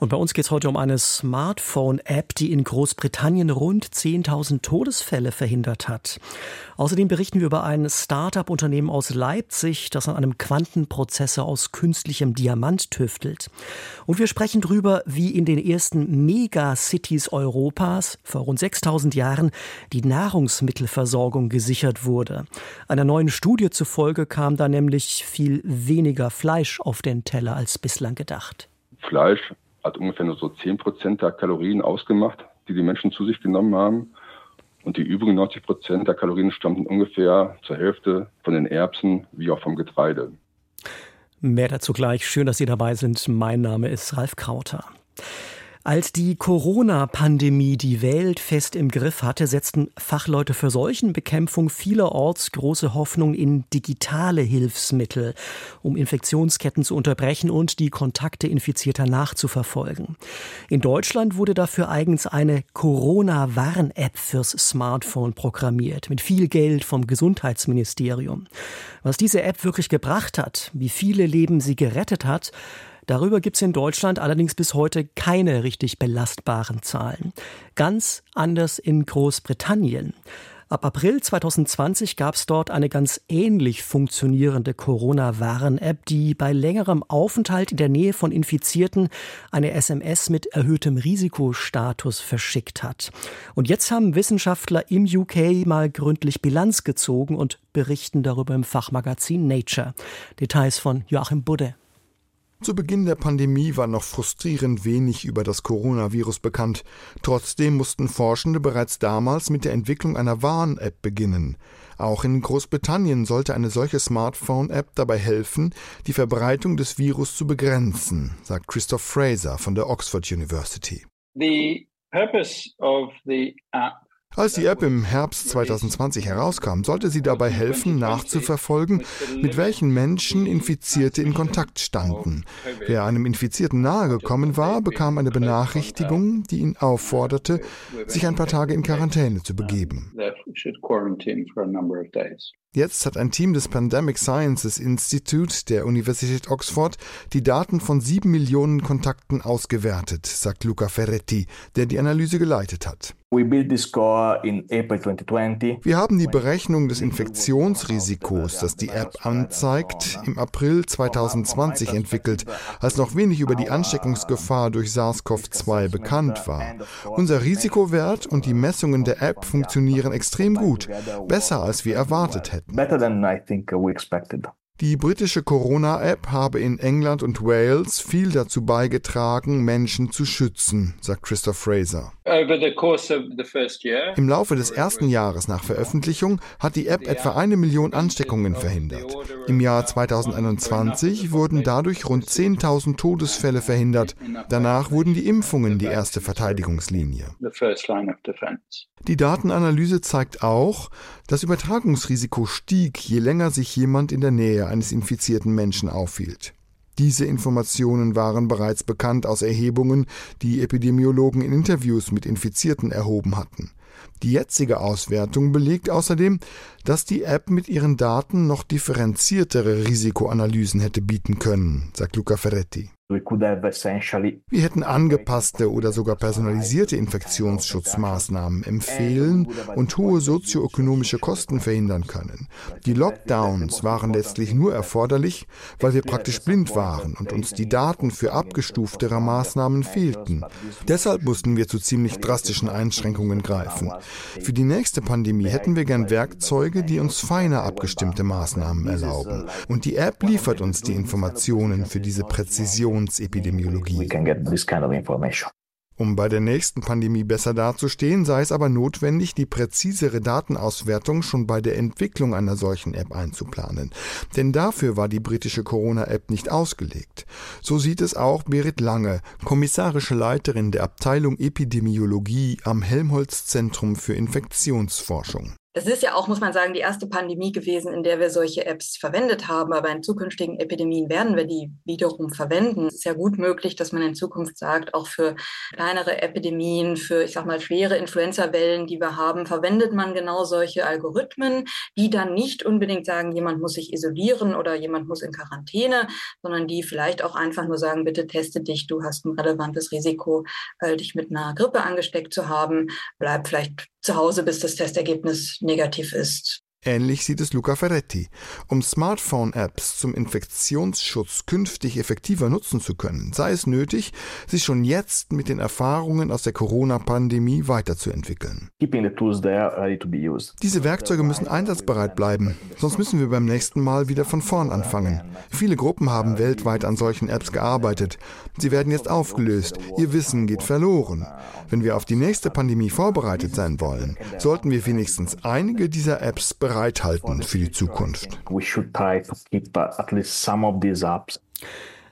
Und bei uns geht es heute um eine Smartphone-App, die in Großbritannien rund 10.000 Todesfälle verhindert hat. Außerdem berichten wir über ein Start-up-Unternehmen aus Leipzig, das an einem Quantenprozessor aus künstlichem Diamant tüftelt. Und wir sprechen darüber, wie in den ersten Megacities Europas vor rund 6.000 Jahren die Nahrungsmittelversorgung gesichert wurde. Einer neuen Studie zufolge kam da nämlich viel weniger Fleisch auf den Teller als bislang gedacht. Fleisch hat ungefähr nur so 10 Prozent der Kalorien ausgemacht, die die Menschen zu sich genommen haben. Und die übrigen 90 Prozent der Kalorien stammten ungefähr zur Hälfte von den Erbsen wie auch vom Getreide. Mehr dazu gleich. Schön, dass Sie dabei sind. Mein Name ist Ralf Krauter. Als die Corona-Pandemie die Welt fest im Griff hatte, setzten Fachleute für Seuchenbekämpfung vielerorts große Hoffnung in digitale Hilfsmittel, um Infektionsketten zu unterbrechen und die Kontakte Infizierter nachzuverfolgen. In Deutschland wurde dafür eigens eine Corona-Warn-App fürs Smartphone programmiert, mit viel Geld vom Gesundheitsministerium. Was diese App wirklich gebracht hat, wie viele Leben sie gerettet hat, Darüber gibt es in Deutschland allerdings bis heute keine richtig belastbaren Zahlen. Ganz anders in Großbritannien. Ab April 2020 gab es dort eine ganz ähnlich funktionierende Corona-Warn-App, die bei längerem Aufenthalt in der Nähe von Infizierten eine SMS mit erhöhtem Risikostatus verschickt hat. Und jetzt haben Wissenschaftler im UK mal gründlich Bilanz gezogen und berichten darüber im Fachmagazin Nature. Details von Joachim Budde. Zu Beginn der Pandemie war noch frustrierend wenig über das Coronavirus bekannt. Trotzdem mussten Forschende bereits damals mit der Entwicklung einer Warn-App beginnen. Auch in Großbritannien sollte eine solche Smartphone-App dabei helfen, die Verbreitung des Virus zu begrenzen, sagt Christoph Fraser von der Oxford University. The purpose of the app als die App im Herbst 2020 herauskam, sollte sie dabei helfen, nachzuverfolgen, mit welchen Menschen Infizierte in Kontakt standen. Wer einem Infizierten nahegekommen war, bekam eine Benachrichtigung, die ihn aufforderte, sich ein paar Tage in Quarantäne zu begeben. Jetzt hat ein Team des Pandemic Sciences Institute der Universität Oxford die Daten von sieben Millionen Kontakten ausgewertet, sagt Luca Ferretti, der die Analyse geleitet hat. Wir haben die Berechnung des Infektionsrisikos, das die App anzeigt, im April 2020 entwickelt, als noch wenig über die Ansteckungsgefahr durch SARS-CoV-2 bekannt war. Unser Risikowert und die Messungen der App funktionieren extrem gut, besser als wir erwartet hätten. Die britische Corona-App habe in England und Wales viel dazu beigetragen, Menschen zu schützen, sagt Christoph Fraser. Im Laufe des ersten Jahres nach Veröffentlichung hat die App etwa eine Million Ansteckungen verhindert. Im Jahr 2021 wurden dadurch rund 10.000 Todesfälle verhindert. Danach wurden die Impfungen die erste Verteidigungslinie. Die Datenanalyse zeigt auch, das Übertragungsrisiko stieg, je länger sich jemand in der Nähe eines infizierten Menschen aufhielt. Diese Informationen waren bereits bekannt aus Erhebungen, die Epidemiologen in Interviews mit Infizierten erhoben hatten. Die jetzige Auswertung belegt außerdem, dass die App mit ihren Daten noch differenziertere Risikoanalysen hätte bieten können, sagt Luca Ferretti. Wir hätten angepasste oder sogar personalisierte Infektionsschutzmaßnahmen empfehlen und hohe sozioökonomische Kosten verhindern können. Die Lockdowns waren letztlich nur erforderlich, weil wir praktisch blind waren und uns die Daten für abgestuftere Maßnahmen fehlten. Deshalb mussten wir zu ziemlich drastischen Einschränkungen greifen. Für die nächste Pandemie hätten wir gern Werkzeuge, die uns feiner abgestimmte Maßnahmen erlauben. Und die App liefert uns die Informationen für diese Präzision Infektionsepidemiologie. Um bei der nächsten Pandemie besser dazustehen, sei es aber notwendig, die präzisere Datenauswertung schon bei der Entwicklung einer solchen App einzuplanen. Denn dafür war die britische Corona-App nicht ausgelegt. So sieht es auch Berit Lange, kommissarische Leiterin der Abteilung Epidemiologie am Helmholtz Zentrum für Infektionsforschung. Das ist ja auch, muss man sagen, die erste Pandemie gewesen, in der wir solche Apps verwendet haben. Aber in zukünftigen Epidemien werden wir die wiederum verwenden. Es ist ja gut möglich, dass man in Zukunft sagt, auch für kleinere Epidemien, für, ich sag mal, schwere Influenza-Wellen, die wir haben, verwendet man genau solche Algorithmen, die dann nicht unbedingt sagen, jemand muss sich isolieren oder jemand muss in Quarantäne, sondern die vielleicht auch einfach nur sagen, bitte teste dich, du hast ein relevantes Risiko, äh, dich mit einer Grippe angesteckt zu haben. Bleib vielleicht zu Hause, bis das Testergebnis negativ ist. Ähnlich sieht es Luca Ferretti. Um Smartphone-Apps zum Infektionsschutz künftig effektiver nutzen zu können, sei es nötig, sich schon jetzt mit den Erfahrungen aus der Corona-Pandemie weiterzuentwickeln. Diese Werkzeuge müssen einsatzbereit bleiben, sonst müssen wir beim nächsten Mal wieder von vorn anfangen. Viele Gruppen haben weltweit an solchen Apps gearbeitet. Sie werden jetzt aufgelöst. Ihr Wissen geht verloren. Wenn wir auf die nächste Pandemie vorbereitet sein wollen, sollten wir wenigstens einige dieser Apps bereits bereithalten für die Zukunft.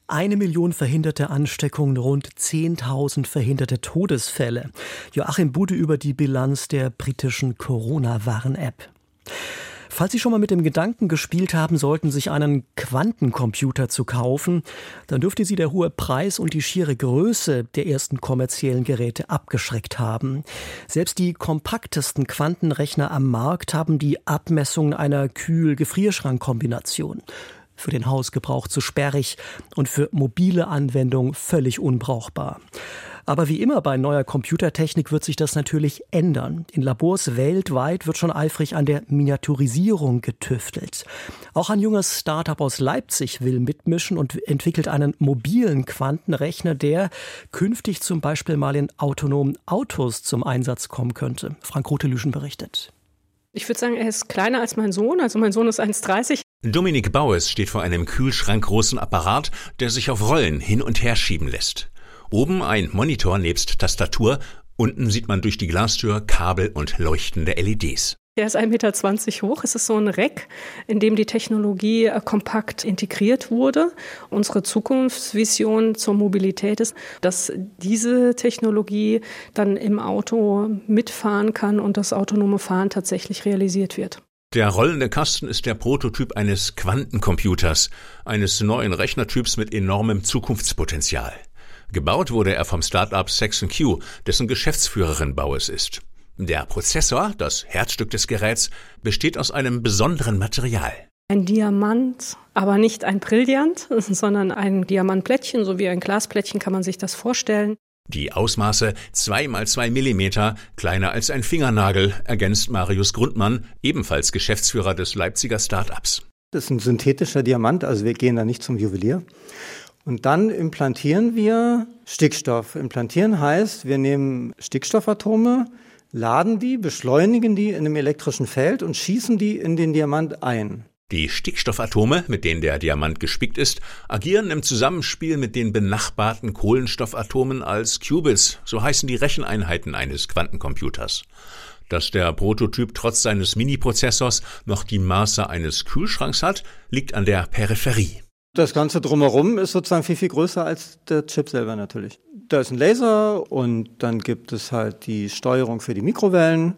Eine Million verhinderte Ansteckungen, rund 10.000 verhinderte Todesfälle. Joachim Bude über die Bilanz der britischen Corona-Warn-App. Falls Sie schon mal mit dem Gedanken gespielt haben sollten, sich einen Quantencomputer zu kaufen, dann dürfte Sie der hohe Preis und die schiere Größe der ersten kommerziellen Geräte abgeschreckt haben. Selbst die kompaktesten Quantenrechner am Markt haben die Abmessungen einer Kühl-Gefrierschrank-Kombination für den Hausgebrauch zu sperrig und für mobile Anwendung völlig unbrauchbar. Aber wie immer bei neuer Computertechnik wird sich das natürlich ändern. In Labors weltweit wird schon eifrig an der Miniaturisierung getüftelt. Auch ein junges Startup aus Leipzig will mitmischen und entwickelt einen mobilen Quantenrechner, der künftig zum Beispiel mal in autonomen Autos zum Einsatz kommen könnte. Frank Rotelüschen berichtet. Ich würde sagen, er ist kleiner als mein Sohn. Also mein Sohn ist 1,30. Dominik Baues steht vor einem kühlschrankgroßen Apparat, der sich auf Rollen hin und her schieben lässt. Oben ein Monitor nebst Tastatur, unten sieht man durch die Glastür Kabel und leuchtende LEDs. Der ist 1,20 Meter hoch. Es ist so ein Rack, in dem die Technologie äh, kompakt integriert wurde. Unsere Zukunftsvision zur Mobilität ist, dass diese Technologie dann im Auto mitfahren kann und das autonome Fahren tatsächlich realisiert wird. Der rollende Kasten ist der Prototyp eines Quantencomputers, eines neuen Rechnertyps mit enormem Zukunftspotenzial. Gebaut wurde er vom Startup Saxon Q, dessen Geschäftsführerin Baues ist. Der Prozessor, das Herzstück des Geräts, besteht aus einem besonderen Material. Ein Diamant, aber nicht ein Brillant, sondern ein Diamantplättchen, so wie ein Glasplättchen kann man sich das vorstellen. Die Ausmaße 2 mal 2 Millimeter, kleiner als ein Fingernagel, ergänzt Marius Grundmann, ebenfalls Geschäftsführer des Leipziger Startups. Das ist ein synthetischer Diamant, also wir gehen da nicht zum Juwelier. Und dann implantieren wir Stickstoff. Implantieren heißt, wir nehmen Stickstoffatome, laden die, beschleunigen die in einem elektrischen Feld und schießen die in den Diamant ein. Die Stickstoffatome, mit denen der Diamant gespickt ist, agieren im Zusammenspiel mit den benachbarten Kohlenstoffatomen als Qubits, so heißen die Recheneinheiten eines Quantencomputers. Dass der Prototyp trotz seines Miniprozessors noch die Maße eines Kühlschranks hat, liegt an der Peripherie. Das Ganze drumherum ist sozusagen viel, viel größer als der Chip selber natürlich. Da ist ein Laser und dann gibt es halt die Steuerung für die Mikrowellen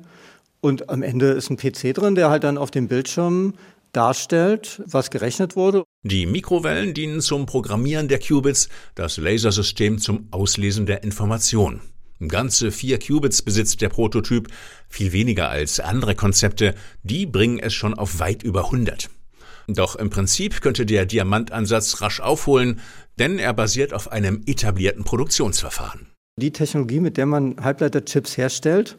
und am Ende ist ein PC drin, der halt dann auf dem Bildschirm darstellt, was gerechnet wurde. Die Mikrowellen dienen zum Programmieren der Qubits, das Lasersystem zum Auslesen der Information. Ganze vier Qubits besitzt der Prototyp, viel weniger als andere Konzepte, die bringen es schon auf weit über 100. Doch im Prinzip könnte der Diamantansatz rasch aufholen, denn er basiert auf einem etablierten Produktionsverfahren. Die Technologie, mit der man Halbleiterchips herstellt,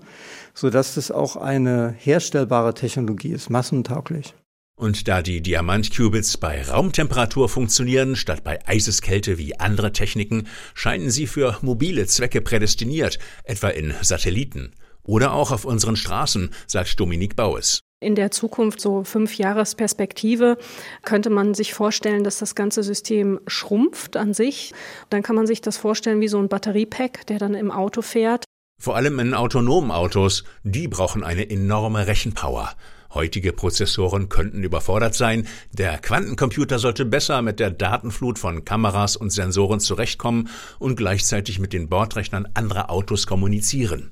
sodass es auch eine herstellbare Technologie ist, massentauglich. Und da die Diamantqubits bei Raumtemperatur funktionieren, statt bei Eiseskälte wie andere Techniken, scheinen sie für mobile Zwecke prädestiniert, etwa in Satelliten. Oder auch auf unseren Straßen, sagt Dominik Baues in der Zukunft, so fünf Jahresperspektive, könnte man sich vorstellen, dass das ganze System schrumpft an sich. Dann kann man sich das vorstellen wie so ein Batteriepack, der dann im Auto fährt. Vor allem in autonomen Autos, die brauchen eine enorme Rechenpower. Heutige Prozessoren könnten überfordert sein. Der Quantencomputer sollte besser mit der Datenflut von Kameras und Sensoren zurechtkommen und gleichzeitig mit den Bordrechnern anderer Autos kommunizieren.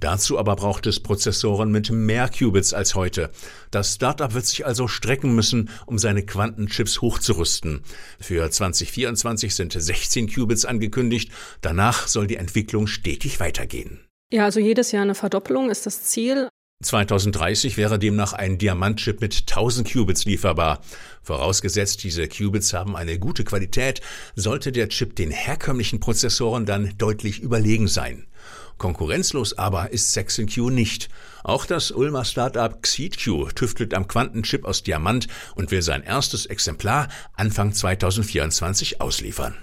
Dazu aber braucht es Prozessoren mit mehr Qubits als heute. Das Startup wird sich also strecken müssen, um seine Quantenchips hochzurüsten. Für 2024 sind 16 Qubits angekündigt. Danach soll die Entwicklung stetig weitergehen. Ja, also jedes Jahr eine Verdoppelung ist das Ziel. 2030 wäre demnach ein Diamantchip mit 1000 Qubits lieferbar. Vorausgesetzt, diese Qubits haben eine gute Qualität, sollte der Chip den herkömmlichen Prozessoren dann deutlich überlegen sein. Konkurrenzlos aber ist SaxonQ nicht. Auch das Ulmer Startup XeedQ tüftelt am Quantenchip aus Diamant und will sein erstes Exemplar Anfang 2024 ausliefern.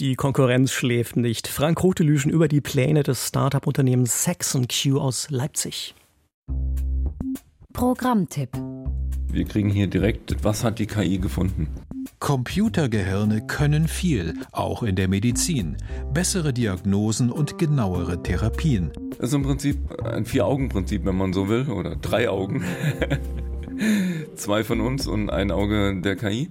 Die Konkurrenz schläft nicht. Frank Rotelüschen über die Pläne des Startup-Unternehmens SaxonQ aus Leipzig. Programmtipp. Wir kriegen hier direkt, was hat die KI gefunden? Computergehirne können viel, auch in der Medizin. Bessere Diagnosen und genauere Therapien. Das ist im Prinzip ein Vier-Augen-Prinzip, wenn man so will, oder drei Augen. Zwei von uns und ein Auge der KI.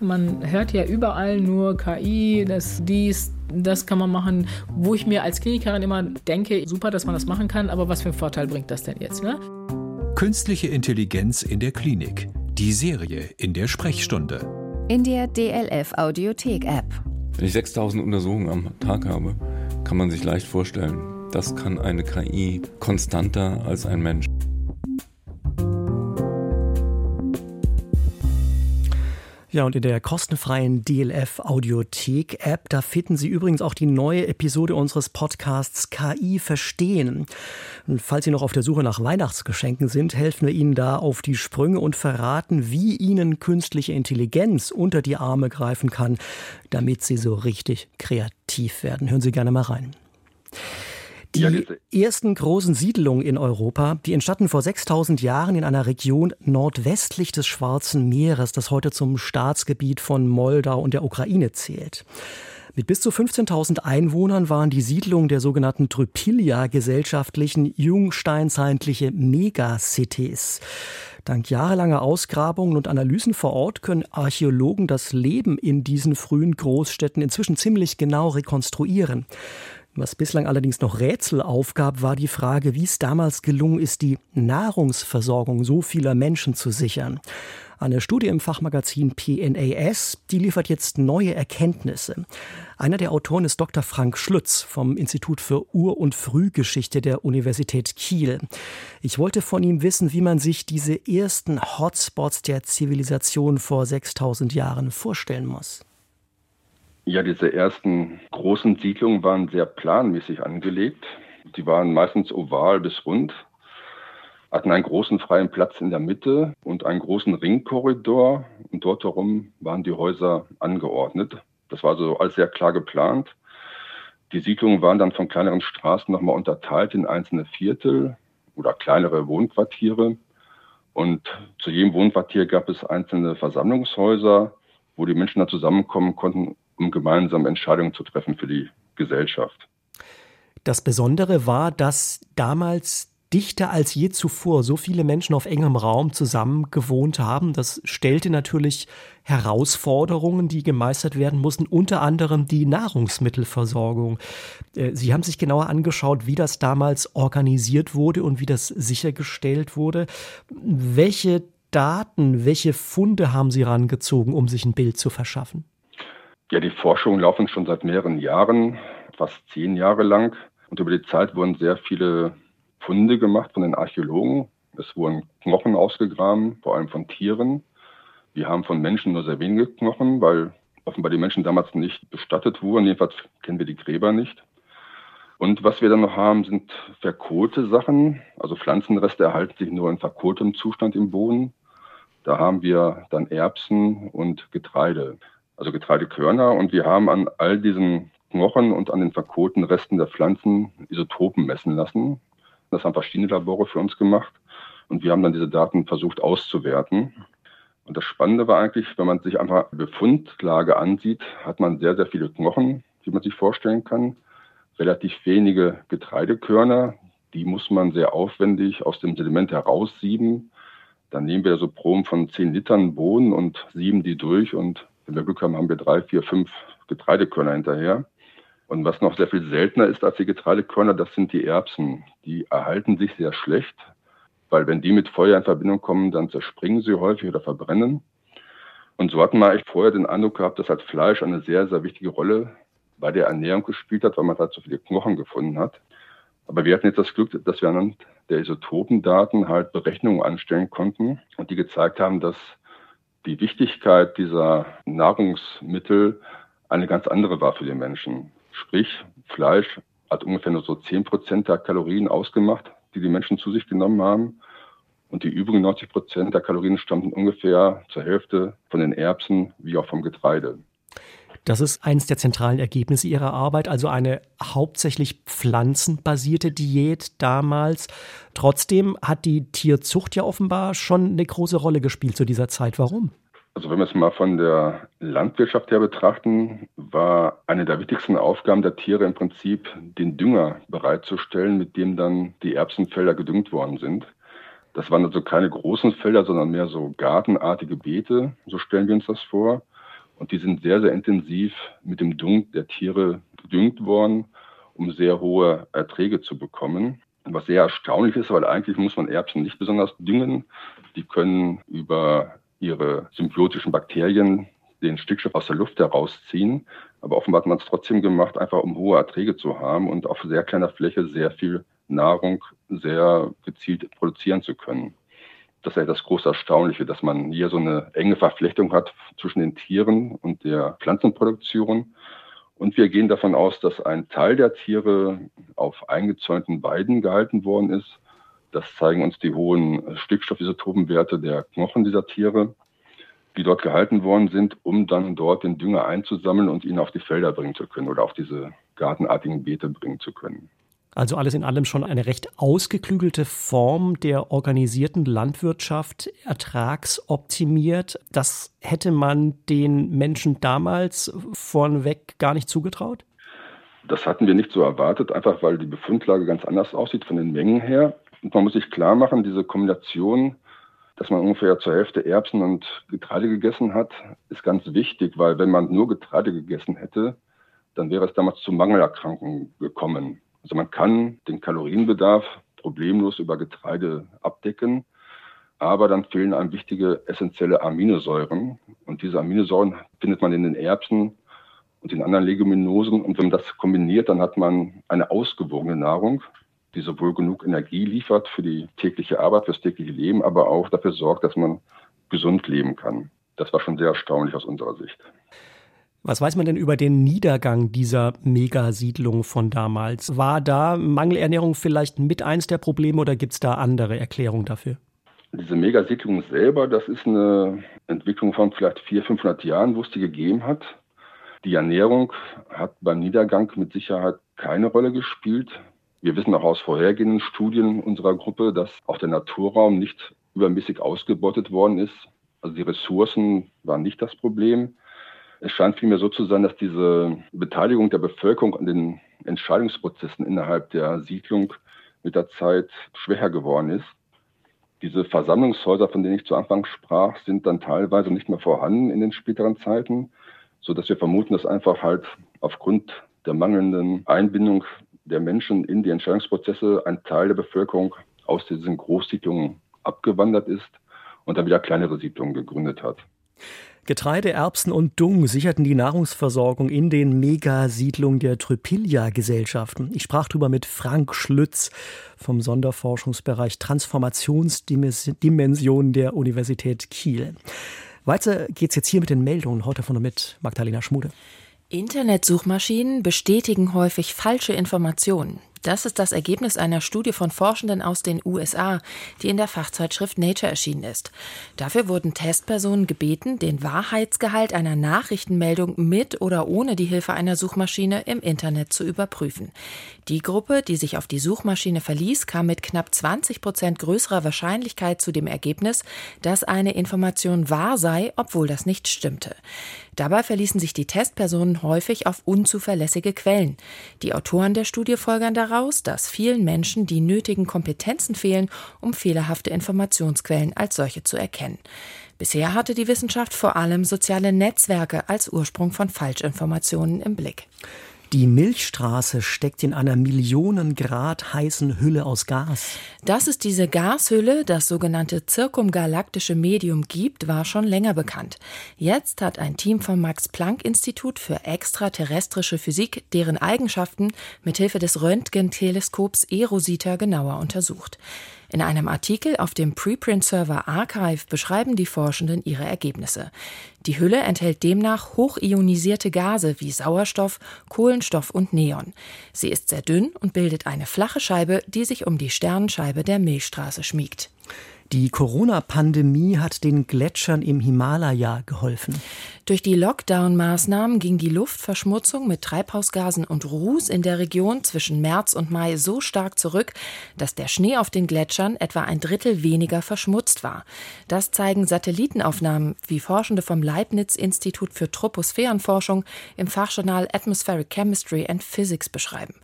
Man hört ja überall nur KI, das, dies, das kann man machen, wo ich mir als Klinikerin immer denke, super, dass man das machen kann, aber was für einen Vorteil bringt das denn jetzt? Ne? Künstliche Intelligenz in der Klinik. Die Serie in der Sprechstunde. In der DLF Audiothek App. Wenn ich 6000 Untersuchungen am Tag habe, kann man sich leicht vorstellen, das kann eine KI konstanter als ein Mensch. Ja, und in der kostenfreien DLF Audiothek App, da finden Sie übrigens auch die neue Episode unseres Podcasts KI verstehen. Und falls Sie noch auf der Suche nach Weihnachtsgeschenken sind, helfen wir Ihnen da auf die Sprünge und verraten, wie Ihnen künstliche Intelligenz unter die Arme greifen kann, damit Sie so richtig kreativ werden. Hören Sie gerne mal rein. Die ersten großen Siedlungen in Europa, die entstanden vor 6000 Jahren in einer Region nordwestlich des Schwarzen Meeres, das heute zum Staatsgebiet von Moldau und der Ukraine zählt. Mit bis zu 15.000 Einwohnern waren die Siedlungen der sogenannten Trypilia gesellschaftlichen jungsteinzeitliche Megacities. Dank jahrelanger Ausgrabungen und Analysen vor Ort können Archäologen das Leben in diesen frühen Großstädten inzwischen ziemlich genau rekonstruieren. Was bislang allerdings noch Rätsel aufgab, war die Frage, wie es damals gelungen ist, die Nahrungsversorgung so vieler Menschen zu sichern. Eine Studie im Fachmagazin PNAS, die liefert jetzt neue Erkenntnisse. Einer der Autoren ist Dr. Frank Schlütz vom Institut für Ur- und Frühgeschichte der Universität Kiel. Ich wollte von ihm wissen, wie man sich diese ersten Hotspots der Zivilisation vor 6000 Jahren vorstellen muss. Ja, diese ersten großen Siedlungen waren sehr planmäßig angelegt. Die waren meistens oval bis rund, hatten einen großen freien Platz in der Mitte und einen großen Ringkorridor. Und dort herum waren die Häuser angeordnet. Das war so alles sehr klar geplant. Die Siedlungen waren dann von kleineren Straßen nochmal unterteilt in einzelne Viertel oder kleinere Wohnquartiere. Und zu jedem Wohnquartier gab es einzelne Versammlungshäuser, wo die Menschen dann zusammenkommen konnten, um gemeinsam Entscheidungen zu treffen für die Gesellschaft. Das Besondere war, dass damals dichter als je zuvor so viele Menschen auf engem Raum zusammen gewohnt haben. Das stellte natürlich Herausforderungen, die gemeistert werden mussten, unter anderem die Nahrungsmittelversorgung. Äh, Sie haben sich genauer angeschaut, wie das damals organisiert wurde und wie das sichergestellt wurde. Welche Daten, welche Funde haben Sie rangezogen, um sich ein Bild zu verschaffen? Ja, die Forschungen laufen schon seit mehreren Jahren, fast zehn Jahre lang. Und über die Zeit wurden sehr viele Funde gemacht von den Archäologen. Es wurden Knochen ausgegraben, vor allem von Tieren. Wir haben von Menschen nur sehr wenige Knochen, weil offenbar die Menschen damals nicht bestattet wurden. Jedenfalls kennen wir die Gräber nicht. Und was wir dann noch haben, sind verkohlte Sachen. Also Pflanzenreste erhalten sich nur in verkohltem Zustand im Boden. Da haben wir dann Erbsen und Getreide also Getreidekörner. Und wir haben an all diesen Knochen und an den verkohlten Resten der Pflanzen Isotopen messen lassen. Das haben verschiedene Labore für uns gemacht. Und wir haben dann diese Daten versucht auszuwerten. Und das Spannende war eigentlich, wenn man sich einfach Befundlage ansieht, hat man sehr, sehr viele Knochen, wie man sich vorstellen kann. Relativ wenige Getreidekörner. Die muss man sehr aufwendig aus dem Sediment heraussieben. Dann nehmen wir so Proben von 10 Litern Bohnen und sieben die durch und wenn wir Glück haben, haben wir drei, vier, fünf Getreidekörner hinterher. Und was noch sehr viel seltener ist als die Getreidekörner, das sind die Erbsen. Die erhalten sich sehr schlecht, weil wenn die mit Feuer in Verbindung kommen, dann zerspringen sie häufig oder verbrennen. Und so hatten wir eigentlich vorher den Eindruck gehabt, dass halt Fleisch eine sehr, sehr wichtige Rolle bei der Ernährung gespielt hat, weil man halt so viele Knochen gefunden hat. Aber wir hatten jetzt das Glück, dass wir anhand der Isotopendaten halt Berechnungen anstellen konnten und die gezeigt haben, dass die Wichtigkeit dieser Nahrungsmittel eine ganz andere war für den Menschen. Sprich, Fleisch hat ungefähr nur so 10 Prozent der Kalorien ausgemacht, die die Menschen zu sich genommen haben. Und die übrigen 90 Prozent der Kalorien stammten ungefähr zur Hälfte von den Erbsen wie auch vom Getreide. Das ist eines der zentralen Ergebnisse Ihrer Arbeit, also eine hauptsächlich pflanzenbasierte Diät damals. Trotzdem hat die Tierzucht ja offenbar schon eine große Rolle gespielt zu dieser Zeit. Warum? Also wenn wir es mal von der Landwirtschaft her betrachten, war eine der wichtigsten Aufgaben der Tiere im Prinzip, den Dünger bereitzustellen, mit dem dann die Erbsenfelder gedüngt worden sind. Das waren also keine großen Felder, sondern mehr so gartenartige Beete, so stellen wir uns das vor. Und die sind sehr, sehr intensiv mit dem Dung der Tiere gedüngt worden, um sehr hohe Erträge zu bekommen. Was sehr erstaunlich ist, weil eigentlich muss man Erbsen nicht besonders düngen. Die können über ihre symbiotischen Bakterien den Stickstoff aus der Luft herausziehen. Aber offenbar hat man es trotzdem gemacht, einfach um hohe Erträge zu haben und auf sehr kleiner Fläche sehr viel Nahrung sehr gezielt produzieren zu können. Das ist ja das große Erstaunliche, dass man hier so eine enge Verflechtung hat zwischen den Tieren und der Pflanzenproduktion. Und wir gehen davon aus, dass ein Teil der Tiere auf eingezäunten Weiden gehalten worden ist. Das zeigen uns die hohen Stickstoffisotopenwerte der Knochen dieser Tiere, die dort gehalten worden sind, um dann dort den Dünger einzusammeln und ihn auf die Felder bringen zu können oder auf diese gartenartigen Beete bringen zu können. Also alles in allem schon eine recht ausgeklügelte Form der organisierten Landwirtschaft, ertragsoptimiert. Das hätte man den Menschen damals vorneweg gar nicht zugetraut? Das hatten wir nicht so erwartet, einfach weil die Befundlage ganz anders aussieht von den Mengen her. Und man muss sich klar machen, diese Kombination, dass man ungefähr zur Hälfte Erbsen und Getreide gegessen hat, ist ganz wichtig, weil wenn man nur Getreide gegessen hätte, dann wäre es damals zu Mangelerkrankungen gekommen. Also man kann den Kalorienbedarf problemlos über Getreide abdecken, aber dann fehlen einem wichtige essentielle Aminosäuren. Und diese Aminosäuren findet man in den Erbsen und in anderen Leguminosen. Und wenn man das kombiniert, dann hat man eine ausgewogene Nahrung, die sowohl genug Energie liefert für die tägliche Arbeit, fürs tägliche Leben, aber auch dafür sorgt, dass man gesund leben kann. Das war schon sehr erstaunlich aus unserer Sicht. Was weiß man denn über den Niedergang dieser Megasiedlung von damals? War da Mangelernährung vielleicht mit eins der Probleme oder gibt es da andere Erklärungen dafür? Diese Megasiedlung selber, das ist eine Entwicklung von vielleicht 400, 500 Jahren, wo es die gegeben hat. Die Ernährung hat beim Niedergang mit Sicherheit keine Rolle gespielt. Wir wissen auch aus vorhergehenden Studien unserer Gruppe, dass auch der Naturraum nicht übermäßig ausgebeutet worden ist. Also die Ressourcen waren nicht das Problem. Es scheint vielmehr so zu sein, dass diese Beteiligung der Bevölkerung an den Entscheidungsprozessen innerhalb der Siedlung mit der Zeit schwächer geworden ist. Diese Versammlungshäuser, von denen ich zu Anfang sprach, sind dann teilweise nicht mehr vorhanden in den späteren Zeiten, sodass wir vermuten, dass einfach halt aufgrund der mangelnden Einbindung der Menschen in die Entscheidungsprozesse ein Teil der Bevölkerung aus diesen Großsiedlungen abgewandert ist und dann wieder kleinere Siedlungen gegründet hat. Getreide, Erbsen und Dung sicherten die Nahrungsversorgung in den Megasiedlungen der Trypilja-Gesellschaften. Ich sprach darüber mit Frank Schlütz vom Sonderforschungsbereich Transformationsdimensionen der Universität Kiel. Weiter geht's jetzt hier mit den Meldungen, heute von und mit Magdalena Schmude. Internetsuchmaschinen bestätigen häufig falsche Informationen. Das ist das Ergebnis einer Studie von Forschenden aus den USA, die in der Fachzeitschrift Nature erschienen ist. Dafür wurden Testpersonen gebeten, den Wahrheitsgehalt einer Nachrichtenmeldung mit oder ohne die Hilfe einer Suchmaschine im Internet zu überprüfen. Die Gruppe, die sich auf die Suchmaschine verließ, kam mit knapp 20 Prozent größerer Wahrscheinlichkeit zu dem Ergebnis, dass eine Information wahr sei, obwohl das nicht stimmte. Dabei verließen sich die Testpersonen häufig auf unzuverlässige Quellen. Die Autoren der Studie folgern daraus, daraus, dass vielen Menschen die nötigen Kompetenzen fehlen, um fehlerhafte Informationsquellen als solche zu erkennen. Bisher hatte die Wissenschaft vor allem soziale Netzwerke als Ursprung von Falschinformationen im Blick. Die Milchstraße steckt in einer Millionen Grad heißen Hülle aus Gas. Dass es diese Gashülle, das sogenannte zirkumgalaktische Medium, gibt, war schon länger bekannt. Jetzt hat ein Team vom Max-Planck-Institut für extraterrestrische Physik deren Eigenschaften mithilfe des Röntgenteleskops eRosita genauer untersucht. In einem Artikel auf dem Preprint-Server Archive beschreiben die Forschenden ihre Ergebnisse. Die Hülle enthält demnach hochionisierte Gase wie Sauerstoff, Kohlenstoff und Neon. Sie ist sehr dünn und bildet eine flache Scheibe, die sich um die Sternenscheibe der Milchstraße schmiegt. Die Corona-Pandemie hat den Gletschern im Himalaya geholfen. Durch die Lockdown-Maßnahmen ging die Luftverschmutzung mit Treibhausgasen und Ruß in der Region zwischen März und Mai so stark zurück, dass der Schnee auf den Gletschern etwa ein Drittel weniger verschmutzt war. Das zeigen Satellitenaufnahmen, wie Forschende vom Leibniz-Institut für Troposphärenforschung im Fachjournal Atmospheric Chemistry and Physics beschreiben.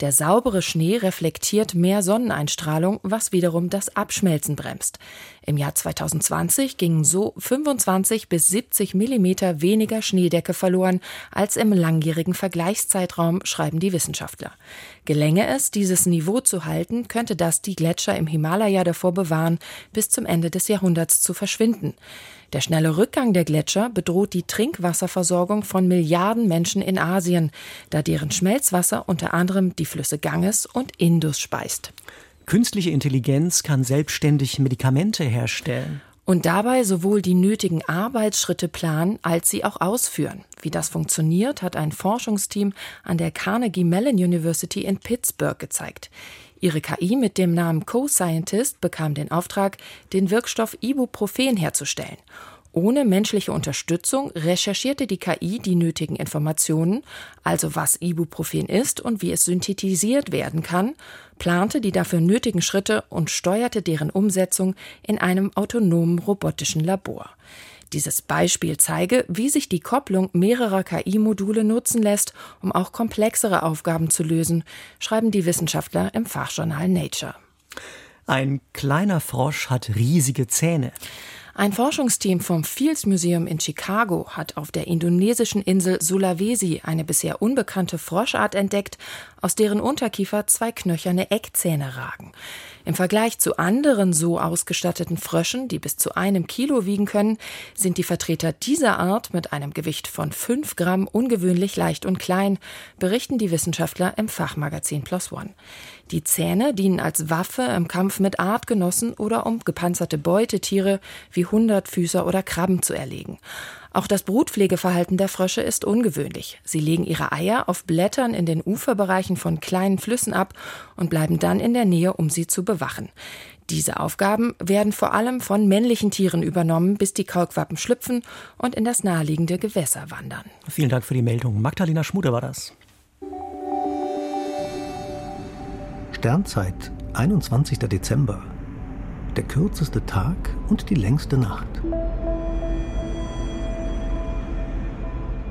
Der saubere Schnee reflektiert mehr Sonneneinstrahlung, was wiederum das Abschmelzen bremst. Im Jahr 2020 gingen so 25 bis 70 Millimeter weniger Schneedecke verloren als im langjährigen Vergleichszeitraum, schreiben die Wissenschaftler. Gelänge es, dieses Niveau zu halten, könnte das die Gletscher im Himalaya davor bewahren, bis zum Ende des Jahrhunderts zu verschwinden. Der schnelle Rückgang der Gletscher bedroht die Trinkwasserversorgung von Milliarden Menschen in Asien, da deren Schmelzwasser unter anderem die Flüsse Ganges und Indus speist. Künstliche Intelligenz kann selbstständig Medikamente herstellen. Und dabei sowohl die nötigen Arbeitsschritte planen, als sie auch ausführen. Wie das funktioniert, hat ein Forschungsteam an der Carnegie Mellon University in Pittsburgh gezeigt. Ihre KI mit dem Namen Co-Scientist bekam den Auftrag, den Wirkstoff Ibuprofen herzustellen. Ohne menschliche Unterstützung recherchierte die KI die nötigen Informationen, also was Ibuprofen ist und wie es synthetisiert werden kann, plante die dafür nötigen Schritte und steuerte deren Umsetzung in einem autonomen robotischen Labor. Dieses Beispiel zeige, wie sich die Kopplung mehrerer KI-Module nutzen lässt, um auch komplexere Aufgaben zu lösen, schreiben die Wissenschaftler im Fachjournal Nature. Ein kleiner Frosch hat riesige Zähne. Ein Forschungsteam vom Fields Museum in Chicago hat auf der indonesischen Insel Sulawesi eine bisher unbekannte Froschart entdeckt, aus deren Unterkiefer zwei knöcherne Eckzähne ragen. Im Vergleich zu anderen so ausgestatteten Fröschen, die bis zu einem Kilo wiegen können, sind die Vertreter dieser Art mit einem Gewicht von fünf Gramm ungewöhnlich leicht und klein, berichten die Wissenschaftler im Fachmagazin Plus One. Die Zähne dienen als Waffe im Kampf mit Artgenossen oder um gepanzerte Beutetiere wie Hundertfüßer oder Krabben zu erlegen. Auch das Brutpflegeverhalten der Frösche ist ungewöhnlich. Sie legen ihre Eier auf Blättern in den Uferbereichen von kleinen Flüssen ab und bleiben dann in der Nähe, um sie zu bewachen. Diese Aufgaben werden vor allem von männlichen Tieren übernommen, bis die Kaulquappen schlüpfen und in das naheliegende Gewässer wandern. Vielen Dank für die Meldung. Magdalena Schmuder war das. Sternzeit, 21. Dezember. Der kürzeste Tag und die längste Nacht.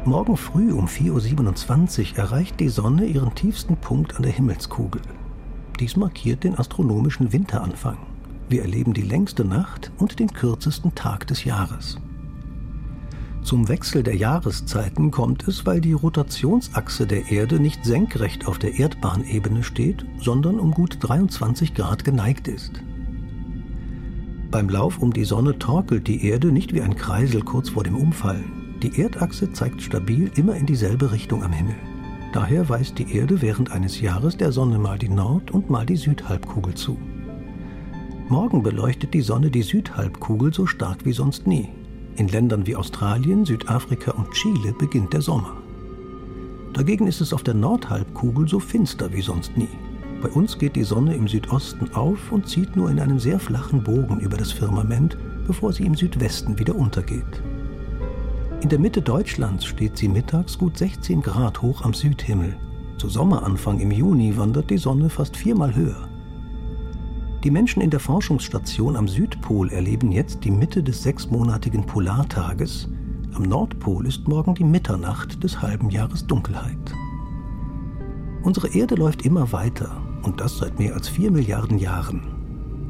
Morgen früh um 4.27 Uhr erreicht die Sonne ihren tiefsten Punkt an der Himmelskugel. Dies markiert den astronomischen Winteranfang. Wir erleben die längste Nacht und den kürzesten Tag des Jahres. Zum Wechsel der Jahreszeiten kommt es, weil die Rotationsachse der Erde nicht senkrecht auf der Erdbahnebene steht, sondern um gut 23 Grad geneigt ist. Beim Lauf um die Sonne torkelt die Erde nicht wie ein Kreisel kurz vor dem Umfallen. Die Erdachse zeigt stabil immer in dieselbe Richtung am Himmel. Daher weist die Erde während eines Jahres der Sonne mal die Nord- und mal die Südhalbkugel zu. Morgen beleuchtet die Sonne die Südhalbkugel so stark wie sonst nie. In Ländern wie Australien, Südafrika und Chile beginnt der Sommer. Dagegen ist es auf der Nordhalbkugel so finster wie sonst nie. Bei uns geht die Sonne im Südosten auf und zieht nur in einem sehr flachen Bogen über das Firmament, bevor sie im Südwesten wieder untergeht. In der Mitte Deutschlands steht sie mittags gut 16 Grad hoch am Südhimmel. Zu Sommeranfang im Juni wandert die Sonne fast viermal höher. Die Menschen in der Forschungsstation am Südpol erleben jetzt die Mitte des sechsmonatigen Polartages. Am Nordpol ist morgen die Mitternacht des halben Jahres Dunkelheit. Unsere Erde läuft immer weiter. Und das seit mehr als vier Milliarden Jahren.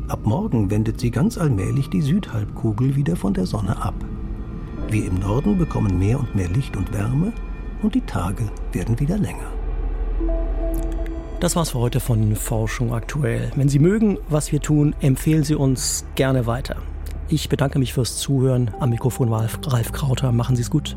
Ab morgen wendet sie ganz allmählich die Südhalbkugel wieder von der Sonne ab. Wir im Norden bekommen mehr und mehr Licht und Wärme und die Tage werden wieder länger. Das war's für heute von Forschung aktuell. Wenn Sie mögen, was wir tun, empfehlen Sie uns gerne weiter. Ich bedanke mich fürs Zuhören. Am Mikrofon war Ralf Krauter. Machen Sie es gut.